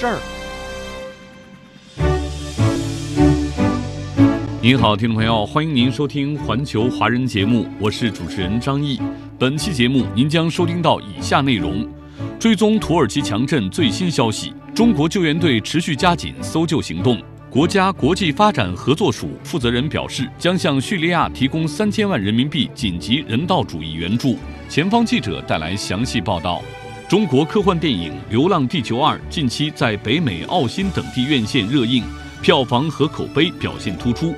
事儿。您好，听众朋友，欢迎您收听《环球华人》节目，我是主持人张毅。本期节目您将收听到以下内容：追踪土耳其强震最新消息，中国救援队持续加紧搜救行动。国家国际发展合作署负责人表示，将向叙利亚提供三千万人民币紧急人道主义援助。前方记者带来详细报道。中国科幻电影《流浪地球二》近期在北美、澳新等地院线热映，票房和口碑表现突出。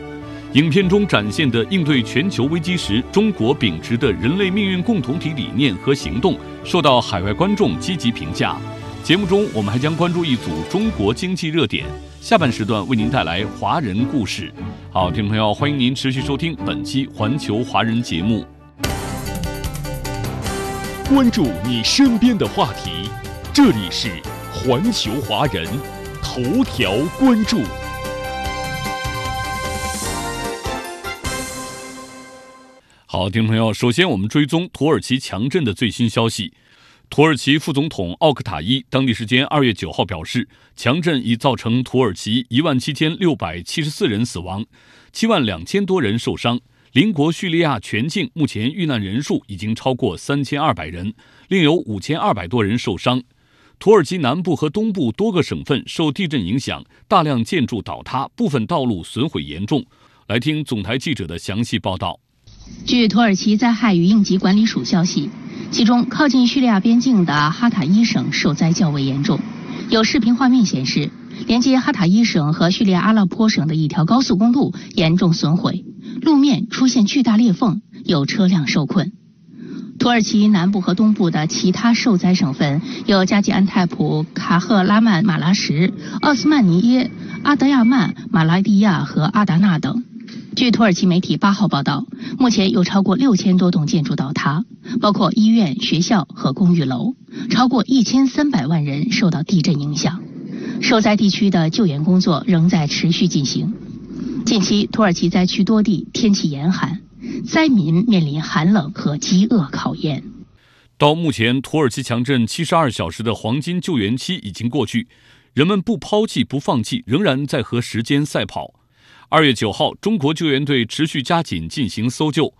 影片中展现的应对全球危机时中国秉持的人类命运共同体理念和行动，受到海外观众积极评价。节目中，我们还将关注一组中国经济热点。下半时段为您带来华人故事。好，听众朋友，欢迎您持续收听本期《环球华人》节目。关注你身边的话题，这里是环球华人头条关注。好，听众朋友，首先我们追踪土耳其强震的最新消息。土耳其副总统奥克塔伊当地时间二月九号表示，强震已造成土耳其一万七千六百七十四人死亡，七万两千多人受伤。邻国叙利亚全境目前遇难人数已经超过三千二百人，另有五千二百多人受伤。土耳其南部和东部多个省份受地震影响，大量建筑倒塌，部分道路损毁严重。来听总台记者的详细报道。据土耳其灾害与应急管理署消息，其中靠近叙利亚边境的哈塔伊省受灾较为严重。有视频画面显示，连接哈塔伊省和叙利亚阿勒颇省的一条高速公路严重损毁，路面出现巨大裂缝，有车辆受困。土耳其南部和东部的其他受灾省份有加济安泰普、卡赫拉曼马拉什、奥斯曼尼耶、阿德亚曼、马拉蒂亚和阿达纳等。据土耳其媒体八号报道，目前有超过六千多栋建筑倒塌，包括医院、学校和公寓楼，超过一千三百万人受到地震影响。受灾地区的救援工作仍在持续进行。近期，土耳其灾区多地天气严寒，灾民面临寒冷和饥饿考验。到目前，土耳其强震七十二小时的黄金救援期已经过去，人们不抛弃、不放弃，仍然在和时间赛跑。二月九号，中国救援队持续加紧进行搜救。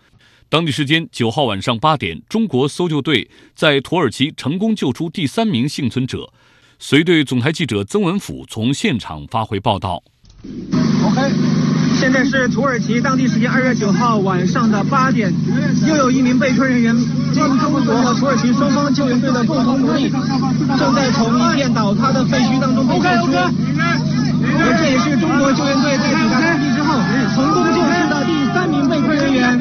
当地时间九号晚上八点，中国搜救队在土耳其成功救出第三名幸存者。随队总台记者曾文甫从现场发回报道。OK，现在是土耳其当地时间二月九号晚上的八点，又有一名被困人员经中国和土耳其双方救援队的共同努力，正在从一片倒塌的废墟当中被救出。而这也是中国救援队在抵达当地之后成功救出的第三名被困人员。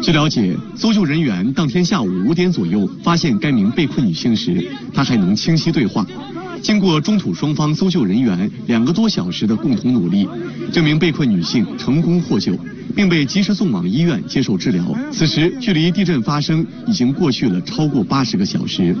据了解，搜救人员当天下午五点左右发现该名被困女性时，她还能清晰对话。经过中土双方搜救人员两个多小时的共同努力，这名被困女性成功获救，并被及时送往医院接受治疗。此时，距离地震发生已经过去了超过八十个小时。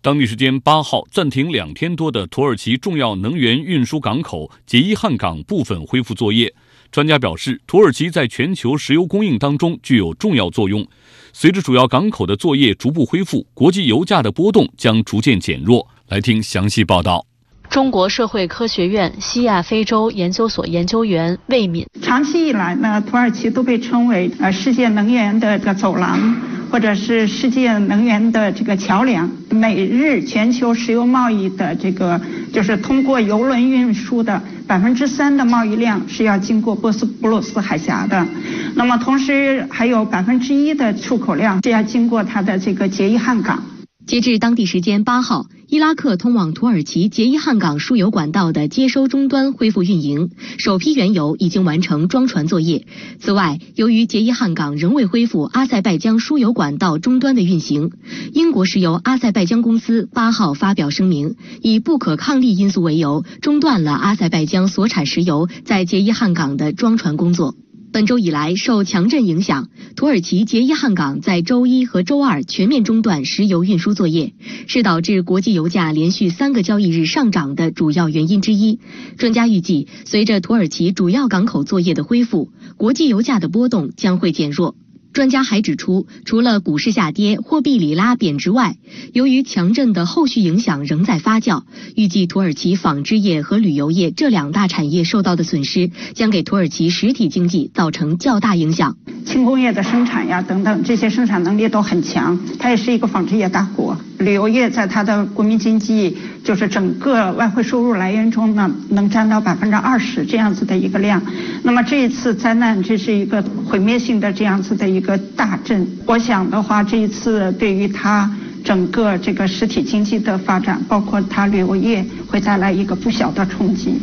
当地时间八号，暂停两天多的土耳其重要能源运输港口杰伊汉港部分恢复作业。专家表示，土耳其在全球石油供应当中具有重要作用。随着主要港口的作业逐步恢复，国际油价的波动将逐渐减弱。来听详细报道。中国社会科学院西亚非洲研究所研究员魏敏：长期以来呢，土耳其都被称为呃世界能源的这个走廊。或者是世界能源的这个桥梁，每日全球石油贸易的这个就是通过油轮运输的百分之三的贸易量是要经过波斯普鲁斯海峡的，那么同时还有百分之一的出口量是要经过它的这个杰伊汉港。截至当地时间八号，伊拉克通往土耳其杰伊汉港输油管道的接收终端恢复运营，首批原油已经完成装船作业。此外，由于杰伊汉港仍未恢复阿塞拜疆输油管道终端的运行，英国石油阿塞拜疆公司八号发表声明，以不可抗力因素为由，中断了阿塞拜疆所产石油在杰伊汉港的装船工作。本周以来，受强震影响，土耳其杰伊汉港在周一和周二全面中断石油运输作业，是导致国际油价连续三个交易日上涨的主要原因之一。专家预计，随着土耳其主要港口作业的恢复，国际油价的波动将会减弱。专家还指出，除了股市下跌、货币里拉贬值外，由于强震的后续影响仍在发酵，预计土耳其纺织业和旅游业这两大产业受到的损失，将给土耳其实体经济造成较大影响。轻工业的生产呀，等等，这些生产能力都很强，它也是一个纺织业大国。旅游业在它的国民经济，就是整个外汇收入来源中呢，能占到百分之二十这样子的一个量。那么这一次灾难，这是一个毁灭性的这样子的一个大震。我想的话，这一次对于它整个这个实体经济的发展，包括它旅游业，会带来一个不小的冲击。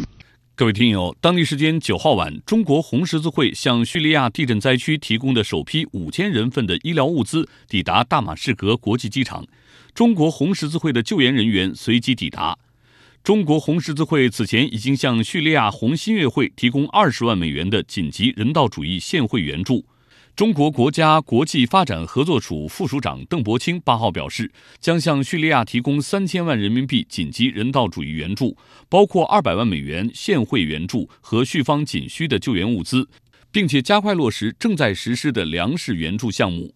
各位听友，当地时间九号晚，中国红十字会向叙利亚地震灾区提供的首批五千人份的医疗物资抵达大马士革国际机场。中国红十字会的救援人员随即抵达。中国红十字会此前已经向叙利亚红新月会提供二十万美元的紧急人道主义现汇援助。中国国家国际发展合作署副署长邓伯清八号表示，将向叙利亚提供三千万人民币紧急人道主义援助，包括二百万美元现汇援助和叙方仅需的救援物资，并且加快落实正在实施的粮食援助项目。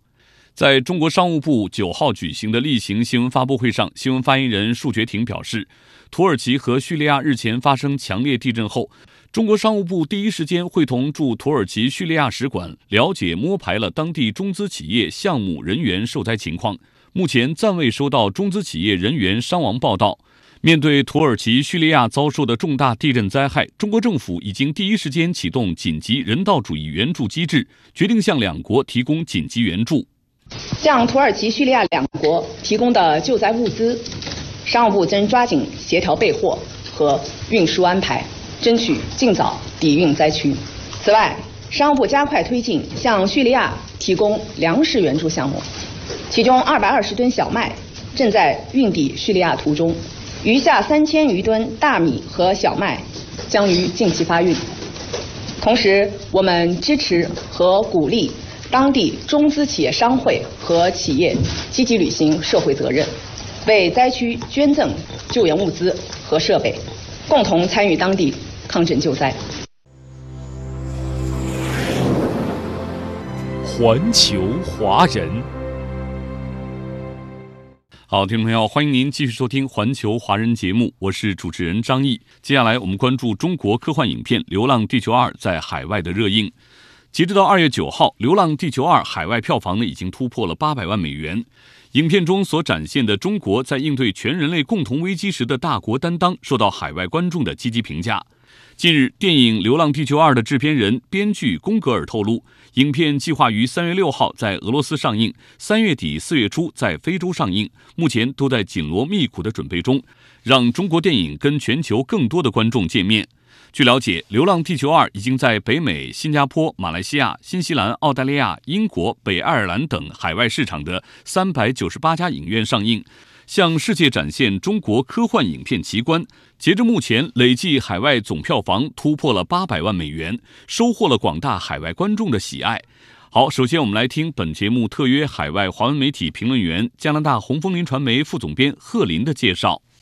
在中国商务部九号举行的例行新闻发布会上，新闻发言人束觉婷表示，土耳其和叙利亚日前发生强烈地震后，中国商务部第一时间会同驻土耳其叙利亚使馆了解摸排了当地中资企业项目人员受灾情况，目前暂未收到中资企业人员伤亡报道。面对土耳其、叙利亚遭受的重大地震灾害，中国政府已经第一时间启动紧急人道主义援助机制，决定向两国提供紧急援助。向土耳其、叙利亚两国提供的救灾物资，商务部将抓紧协调备货和运输安排，争取尽早抵运灾区。此外，商务部加快推进向叙利亚提供粮食援助项目，其中二百二十吨小麦正在运抵叙利亚途中，余下三千余吨大米和小麦将于近期发运。同时，我们支持和鼓励。当地中资企业商会和企业积极履行社会责任，为灾区捐赠救援物资和设备，共同参与当地抗震救灾。环球华人，好，听众朋友，欢迎您继续收听《环球华人》节目，我是主持人张毅。接下来我们关注中国科幻影片《流浪地球二》在海外的热映。截止到二月九号，《流浪地球二》海外票房呢已经突破了八百万美元。影片中所展现的中国在应对全人类共同危机时的大国担当，受到海外观众的积极评价。近日，电影《流浪地球二》的制片人、编剧宫格尔透露，影片计划于三月六号在俄罗斯上映，三月底四月初在非洲上映，目前都在紧锣密鼓的准备中，让中国电影跟全球更多的观众见面。据了解，《流浪地球二》已经在北美、新加坡、马来西亚、新西兰、澳大利亚、英国、北爱尔兰等海外市场的三百九十八家影院上映，向世界展现中国科幻影片奇观。截至目前，累计海外总票房突破了八百万美元，收获了广大海外观众的喜爱。好，首先我们来听本节目特约海外华文媒体评论员、加拿大红枫林传媒副总编贺林的介绍。《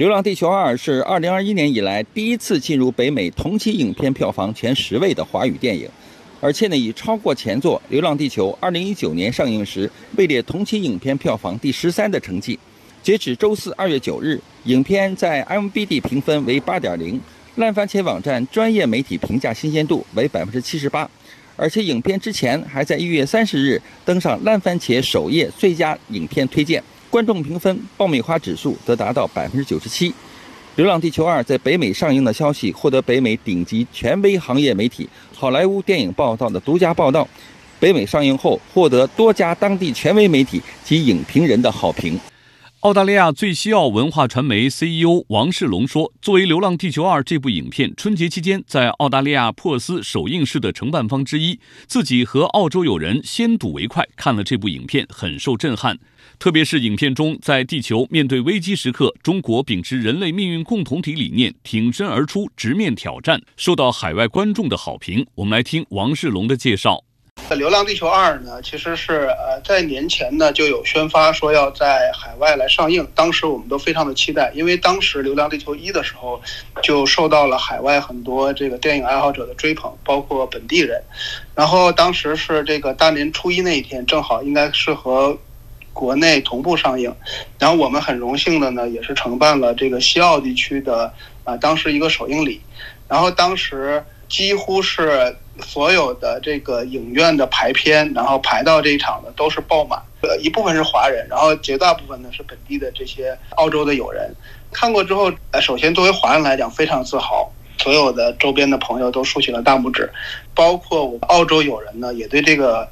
流浪地球二》是2021年以来第一次进入北美同期影片票房前十位的华语电影，而且呢，已超过前作《流浪地球》2019年上映时位列同期影片票房第十三的成绩。截止周四2月9日，影片在 MBD 评分为8.0，烂番茄网站专业媒体评价新鲜度为78%，而且影片之前还在1月30日登上烂番茄首页最佳影片推荐。观众评分爆米花指数则达到百分之九十七，《流浪地球二》在北美上映的消息获得北美顶级权威行业媒体《好莱坞电影报道》的独家报道。北美上映后获得多家当地权威媒体及影评人的好评。澳大利亚最西澳文化传媒 CEO 王世龙说：“作为《流浪地球二》这部影片春节期间在澳大利亚珀斯首映式的承办方之一，自己和澳洲友人先睹为快，看了这部影片很受震撼。特别是影片中，在地球面对危机时刻，中国秉持人类命运共同体理念，挺身而出，直面挑战，受到海外观众的好评。我们来听王世龙的介绍。”《流浪地球二》呢，其实是呃在年前呢就有宣发说要在海外来上映，当时我们都非常的期待，因为当时《流浪地球一》的时候就受到了海外很多这个电影爱好者的追捧，包括本地人。然后当时是这个大年初一那一天，正好应该是和国内同步上映。然后我们很荣幸的呢，也是承办了这个西澳地区的啊当时一个首映礼。然后当时几乎是。所有的这个影院的排片，然后排到这一场的都是爆满。呃，一部分是华人，然后绝大部分呢是本地的这些澳洲的友人。看过之后，呃，首先作为华人来讲非常自豪，所有的周边的朋友都竖起了大拇指，包括我澳洲友人呢也对这个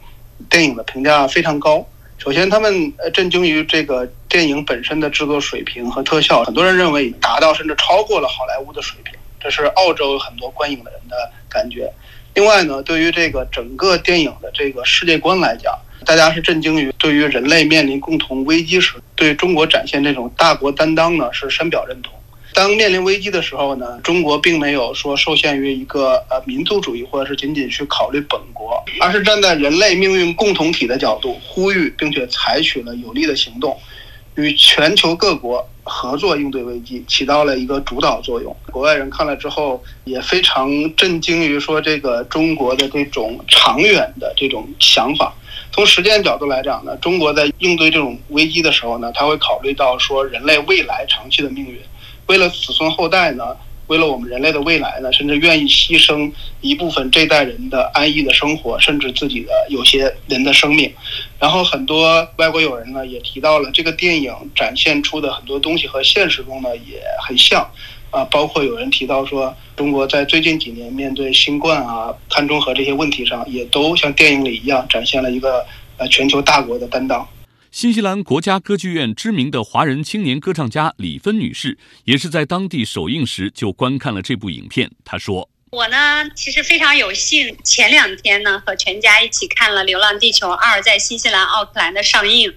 电影的评价非常高。首先，他们震惊于这个电影本身的制作水平和特效，很多人认为达到甚至超过了好莱坞的水平，这是澳洲很多观影的人的感觉。另外呢，对于这个整个电影的这个世界观来讲，大家是震惊于对于人类面临共同危机时，对中国展现这种大国担当呢是深表认同。当面临危机的时候呢，中国并没有说受限于一个呃民族主义，或者是仅仅去考虑本国，而是站在人类命运共同体的角度，呼吁并且采取了有力的行动。与全球各国合作应对危机，起到了一个主导作用。国外人看了之后也非常震惊于说，这个中国的这种长远的这种想法。从实践角度来讲呢，中国在应对这种危机的时候呢，他会考虑到说人类未来长期的命运，为了子孙后代呢。为了我们人类的未来呢，甚至愿意牺牲一部分这代人的安逸的生活，甚至自己的有些人的生命。然后很多外国友人呢也提到了这个电影展现出的很多东西和现实中呢也很像，啊，包括有人提到说中国在最近几年面对新冠啊、碳中和这些问题上，也都像电影里一样展现了一个呃全球大国的担当。新西兰国家歌剧院知名的华人青年歌唱家李芬女士，也是在当地首映时就观看了这部影片。她说：“我呢，其实非常有幸，前两天呢和全家一起看了《流浪地球二》在新西兰奥克兰的上映。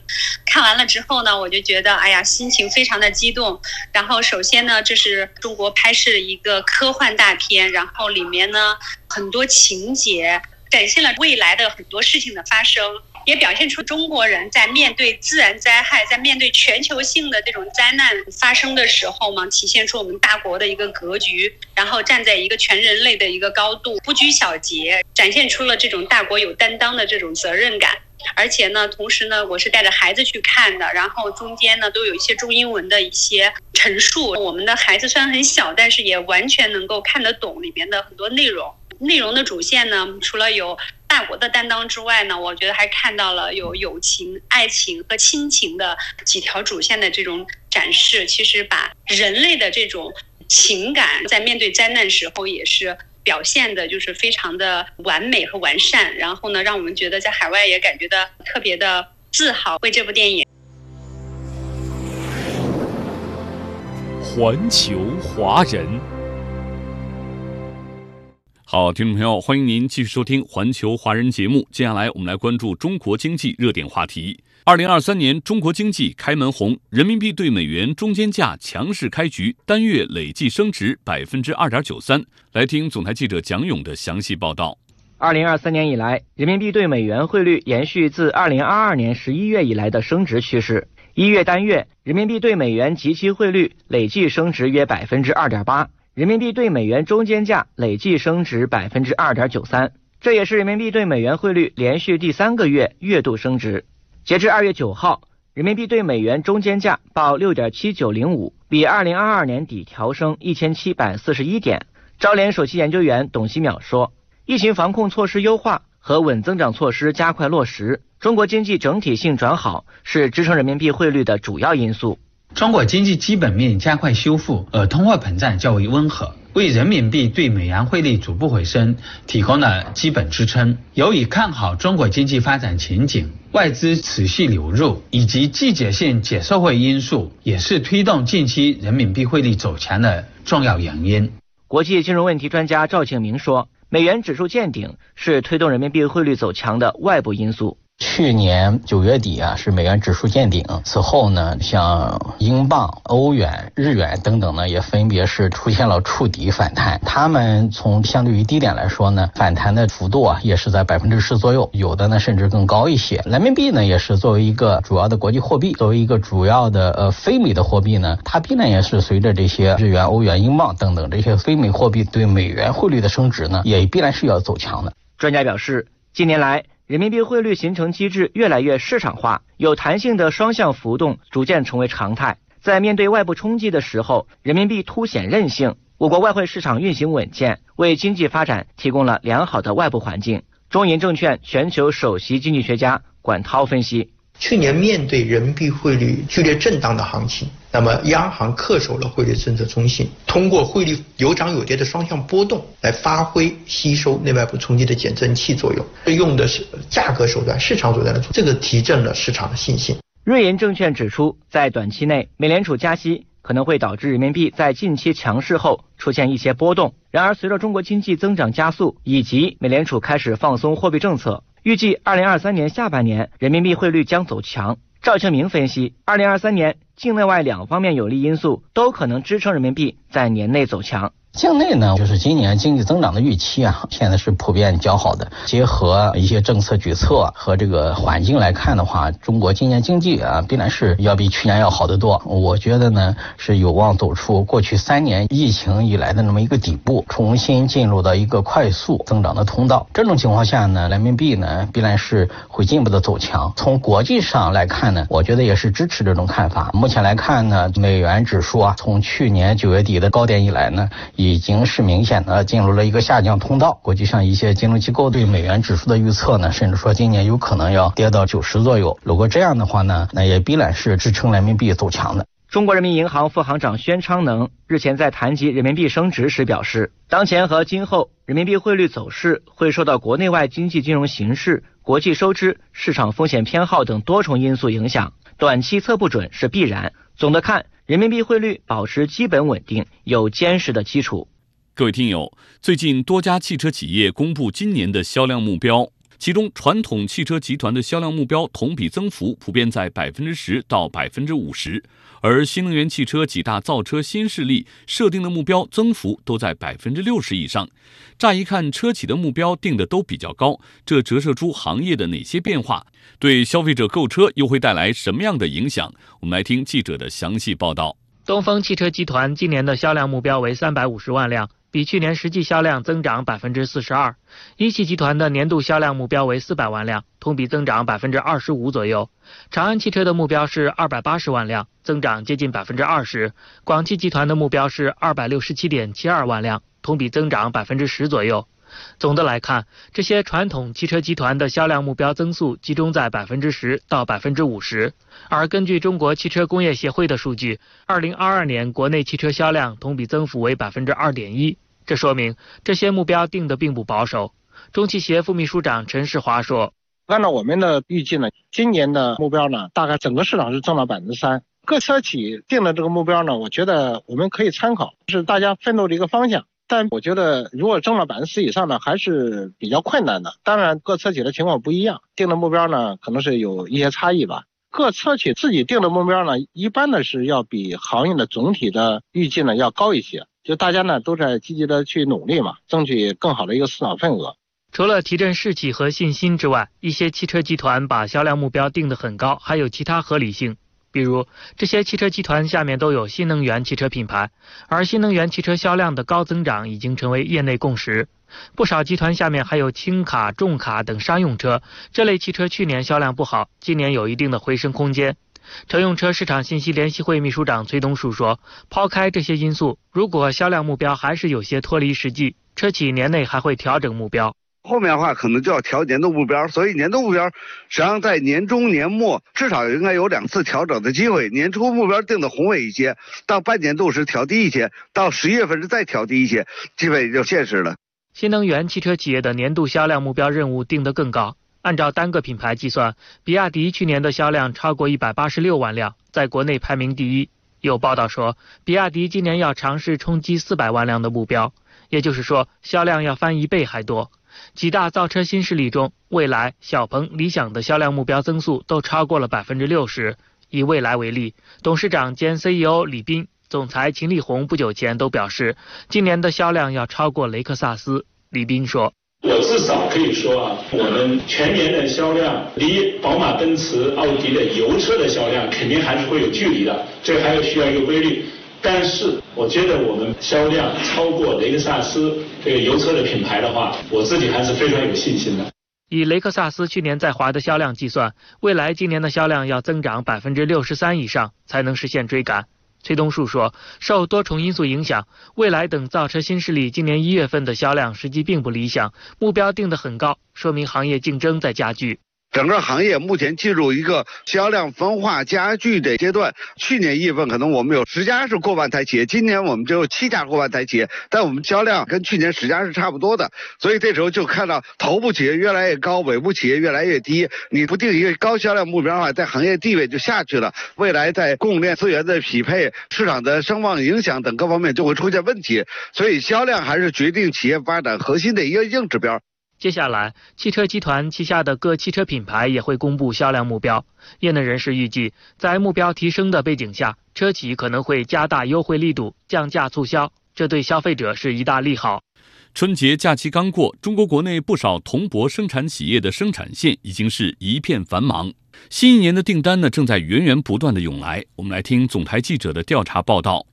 看完了之后呢，我就觉得，哎呀，心情非常的激动。然后，首先呢，这是中国拍摄的一个科幻大片，然后里面呢很多情节展现了未来的很多事情的发生。”也表现出中国人在面对自然灾害、在面对全球性的这种灾难发生的时候嘛，体现出我们大国的一个格局，然后站在一个全人类的一个高度，不拘小节，展现出了这种大国有担当的这种责任感。而且呢，同时呢，我是带着孩子去看的，然后中间呢都有一些中英文的一些陈述。我们的孩子虽然很小，但是也完全能够看得懂里面的很多内容。内容的主线呢，除了有大国的担当之外呢，我觉得还看到了有友情、爱情和亲情的几条主线的这种展示。其实把人类的这种情感在面对灾难时候也是表现的，就是非常的完美和完善。然后呢，让我们觉得在海外也感觉到特别的自豪，为这部电影。环球华人。好，听众朋友，欢迎您继续收听《环球华人》节目。接下来，我们来关注中国经济热点话题。二零二三年，中国经济开门红，人民币对美元中间价强势开局，单月累计升值百分之二点九三。来听总台记者蒋勇的详细报道。二零二三年以来，人民币对美元汇率延续自二零二二年十一月以来的升值趋势。一月单月，人民币对美元即期汇率累计升值约百分之二点八。人民币对美元中间价累计升值百分之二点九三，这也是人民币对美元汇率连续第三个月月度升值。截至二月九号，人民币对美元中间价报六点七九零五，比二零二二年底调升一千七百四十一点。招联首席研究员董希淼说：“疫情防控措施优化和稳增长措施加快落实，中国经济整体性转好是支撑人民币汇率的主要因素。”中国经济基本面加快修复，而通货膨胀较为温和，为人民币对美元汇率逐步回升提供了基本支撑。由于看好中国经济发展前景，外资持续流入以及季节性解售会因素，也是推动近期人民币汇率走强的重要原因。国际金融问题专家赵庆明说，美元指数见顶是推动人民币汇率走强的外部因素。去年九月底啊，是美元指数见顶。此后呢，像英镑、欧元、日元等等呢，也分别是出现了触底反弹。他们从相对于低点来说呢，反弹的幅度啊，也是在百分之十左右，有的呢甚至更高一些。人民币呢，也是作为一个主要的国际货币，作为一个主要的呃非美的货币呢，它必然也是随着这些日元、欧元、英镑等等这些非美货币对美元汇率的升值呢，也必然是要走强的。专家表示，近年来。人民币汇率形成机制越来越市场化，有弹性的双向浮动逐渐成为常态。在面对外部冲击的时候，人民币凸显韧性。我国外汇市场运行稳健，为经济发展提供了良好的外部环境。中银证券全球首席经济学家管涛分析。去年面对人民币汇率剧烈震荡的行情，那么央行恪守了汇率政策中性，通过汇率有涨有跌的双向波动来发挥吸收内外部冲击的减震器作用，用的是价格手段、市场手段的，这个提振了市场的信心。瑞银证券指出，在短期内，美联储加息可能会导致人民币在近期强势后出现一些波动。然而，随着中国经济增长加速以及美联储开始放松货币政策。预计二零二三年下半年人民币汇率将走强。赵庆明分析，二零二三年境内外两方面有利因素都可能支撑人民币在年内走强。境内呢，就是今年经济增长的预期啊，现在是普遍较好的。结合一些政策举措和这个环境来看的话，中国今年经济啊，必然是要比去年要好得多。我觉得呢，是有望走出过去三年疫情以来的那么一个底部，重新进入到一个快速增长的通道。这种情况下呢，人民币呢，必然是会进一步的走强。从国际上来看呢，我觉得也是支持这种看法。目前来看呢，美元指数啊，从去年九月底的高点以来呢，已经是明显的进入了一个下降通道。国际上一些金融机构对美元指数的预测呢，甚至说今年有可能要跌到九十左右。如果这样的话呢，那也必然是支撑人民币走强的。中国人民银行副行长宣昌能日前在谈及人民币升值时表示，当前和今后人民币汇率走势会受到国内外经济金融形势、国际收支、市场风险偏好等多重因素影响，短期测不准是必然。总的看，人民币汇率保持基本稳定，有坚实的基础。各位听友，最近多家汽车企业公布今年的销量目标，其中传统汽车集团的销量目标同比增幅普遍在百分之十到百分之五十，而新能源汽车几大造车新势力设定的目标增幅都在百分之六十以上。乍一看，车企的目标定的都比较高，这折射出行业的哪些变化？对消费者购车又会带来什么样的影响？我们来听记者的详细报道。东风汽车集团今年的销量目标为三百五十万辆。比去年实际销量增长百分之四十二，一汽集团的年度销量目标为四百万辆，同比增长百分之二十五左右。长安汽车的目标是二百八十万辆，增长接近百分之二十。广汽集团的目标是二百六十七点七二万辆，同比增长百分之十左右。总的来看，这些传统汽车集团的销量目标增速集中在百分之十到百分之五十。而根据中国汽车工业协会的数据，二零二二年国内汽车销量同比增幅为百分之二点一，这说明这些目标定的并不保守。中汽协副秘书长陈世华说：“按照我们的预计呢，今年的目标呢，大概整个市场是增长百分之三。各车企定的这个目标呢，我觉得我们可以参考，是大家奋斗的一个方向。”但我觉得，如果挣了百分之十以上呢，还是比较困难的。当然，各车企的情况不一样，定的目标呢，可能是有一些差异吧。各车企自己定的目标呢，一般呢是要比行业的总体的预计呢要高一些。就大家呢都在积极的去努力嘛，争取更好的一个市场份额。除了提振士气和信心之外，一些汽车集团把销量目标定得很高，还有其他合理性。比如，这些汽车集团下面都有新能源汽车品牌，而新能源汽车销量的高增长已经成为业内共识。不少集团下面还有轻卡、重卡等商用车，这类汽车去年销量不好，今年有一定的回升空间。乘用车市场信息联席会秘书长崔东树说：“抛开这些因素，如果销量目标还是有些脱离实际，车企年内还会调整目标。”后面的话可能就要调年度目标，所以年度目标实际上在年中年末至少应该有两次调整的机会。年初目标定的宏伟一些，到半年度时调低一些，到十月份时再调低一些，基本也就现实了。新能源汽车企业的年度销量目标任务定得更高。按照单个品牌计算，比亚迪去年的销量超过一百八十六万辆，在国内排名第一。有报道说，比亚迪今年要尝试冲击四百万辆的目标，也就是说，销量要翻一倍还多。几大造车新势力中，蔚来、小鹏、理想的销量目标增速都超过了百分之六十。以蔚来为例，董事长兼 CEO 李斌、总裁秦力红不久前都表示，今年的销量要超过雷克萨斯。李斌说。我至少可以说啊，我们全年的销量离宝马、奔驰、奥迪的油车的销量肯定还是会有距离的，这还要需要一个规律。但是我觉得我们销量超过雷克萨斯这个油车的品牌的话，我自己还是非常有信心的。以雷克萨斯去年在华的销量计算，未来今年的销量要增长百分之六十三以上，才能实现追赶。崔东树说，受多重因素影响，蔚来等造车新势力今年一月份的销量实际并不理想，目标定得很高，说明行业竞争在加剧。整个行业目前进入一个销量分化加剧的阶段。去年一月份可能我们有十家是过万台企业，今年我们只有七家过万台企业，但我们销量跟去年十家是差不多的。所以这时候就看到头部企业越来越高，尾部企业越来越低。你不定一个高销量目标的话，在行业地位就下去了。未来在供应链资源的匹配、市场的声望影响等各方面就会出现问题。所以销量还是决定企业发展核心的一个硬指标。接下来，汽车集团旗下的各汽车品牌也会公布销量目标。业内人士预计，在目标提升的背景下，车企可能会加大优惠力度，降价促销，这对消费者是一大利好。春节假期刚过，中国国内不少铜箔生产企业的生产线已经是一片繁忙，新一年的订单呢正在源源不断的涌来。我们来听总台记者的调查报道。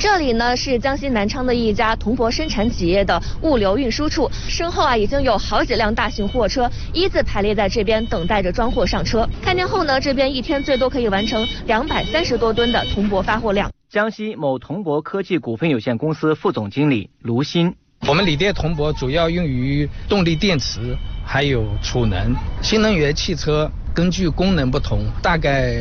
这里呢是江西南昌的一家铜箔生产企业的物流运输处，身后啊已经有好几辆大型货车一字排列在这边，等待着装货上车。开店后呢，这边一天最多可以完成两百三十多吨的铜箔发货量。江西某铜箔科技股份有限公司副总经理卢鑫，我们锂电铜箔主要用于动力电池，还有储能、新能源汽车。根据功能不同，大概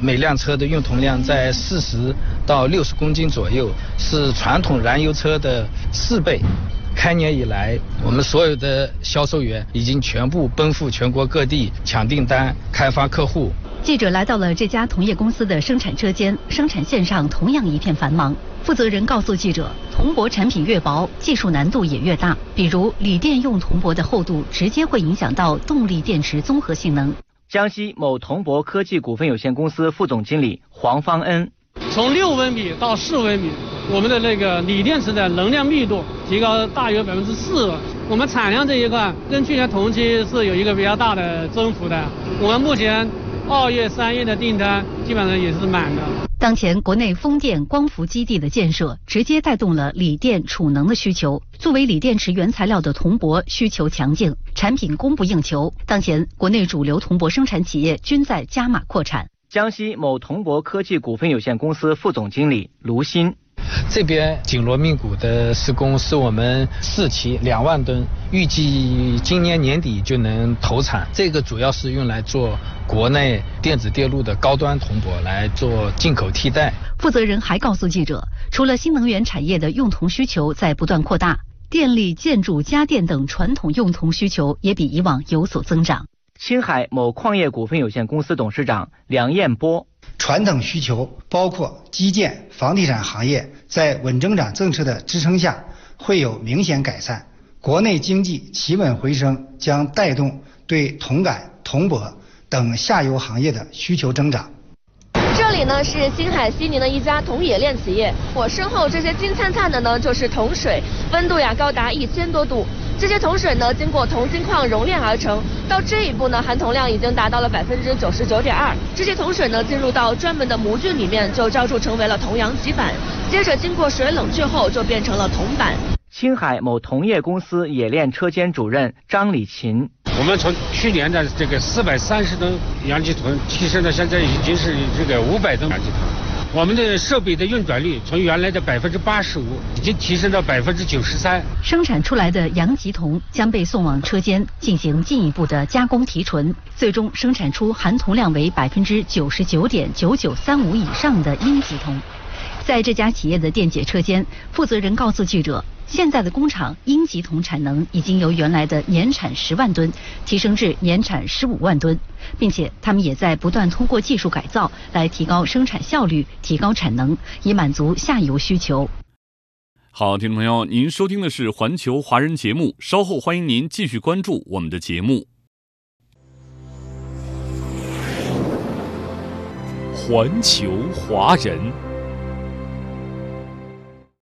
每辆车的用铜量在四十到六十公斤左右，是传统燃油车的四倍。开年以来，我们所有的销售员已经全部奔赴全国各地抢订单、开发客户。记者来到了这家铜业公司的生产车间，生产线上同样一片繁忙。负责人告诉记者，铜箔产品越薄，技术难度也越大。比如锂电用铜箔的厚度，直接会影响到动力电池综合性能。江西某铜箔科技股份有限公司副总经理黄方恩，从六微米到四微米，我们的那个锂电池的能量密度提高大约百分之四。我们产量这一块跟去年同期是有一个比较大的增幅的。我们目前二月、三月的订单基本上也是满的。当前国内风电、光伏基地的建设，直接带动了锂电储能的需求。作为锂电池原材料的铜箔需求强劲，产品供不应求。当前国内主流铜箔生产企业均在加码扩产。江西某铜箔科技股份有限公司副总经理卢鑫。这边紧锣密鼓的施工是我们四期两万吨，预计今年年底就能投产。这个主要是用来做国内电子电路的高端铜箔，来做进口替代。负责人还告诉记者，除了新能源产业的用铜需求在不断扩大，电力、建筑、家电等传统用铜需求也比以往有所增长。青海某矿业股份有限公司董事长梁彦波。传统需求包括基建、房地产行业，在稳增长政策的支撑下，会有明显改善。国内经济企稳回升，将带动对铜杆、铜箔等下游行业的需求增长。这里呢是青海西宁的一家铜冶炼企业，我身后这些金灿灿的呢就是铜水，温度呀高达一千多度。这些铜水呢，经过铜精矿熔炼而成，到这一步呢，含铜量已经达到了百分之九十九点二。这些铜水呢，进入到专门的模具里面，就浇铸成为了铜阳极板，接着经过水冷却后，就变成了铜板。青海某铜业公司冶炼车间主任张礼勤，我们从去年的这个四百三十吨阳极铜，提升到现在已经是这个五百吨阳极铜。我们的设备的运转率从原来的百分之八十五，已经提升到百分之九十三。生产出来的阳极铜将被送往车间进行进一步的加工提纯，最终生产出含铜量为百分之九十九点九九三五以上的阴极铜。在这家企业的电解车间，负责人告诉记者，现在的工厂阴极铜产能已经由原来的年产十万吨提升至年产十五万吨，并且他们也在不断通过技术改造来提高生产效率、提高产能，以满足下游需求。好，听众朋友，您收听的是环球华人节目，稍后欢迎您继续关注我们的节目。环球华人。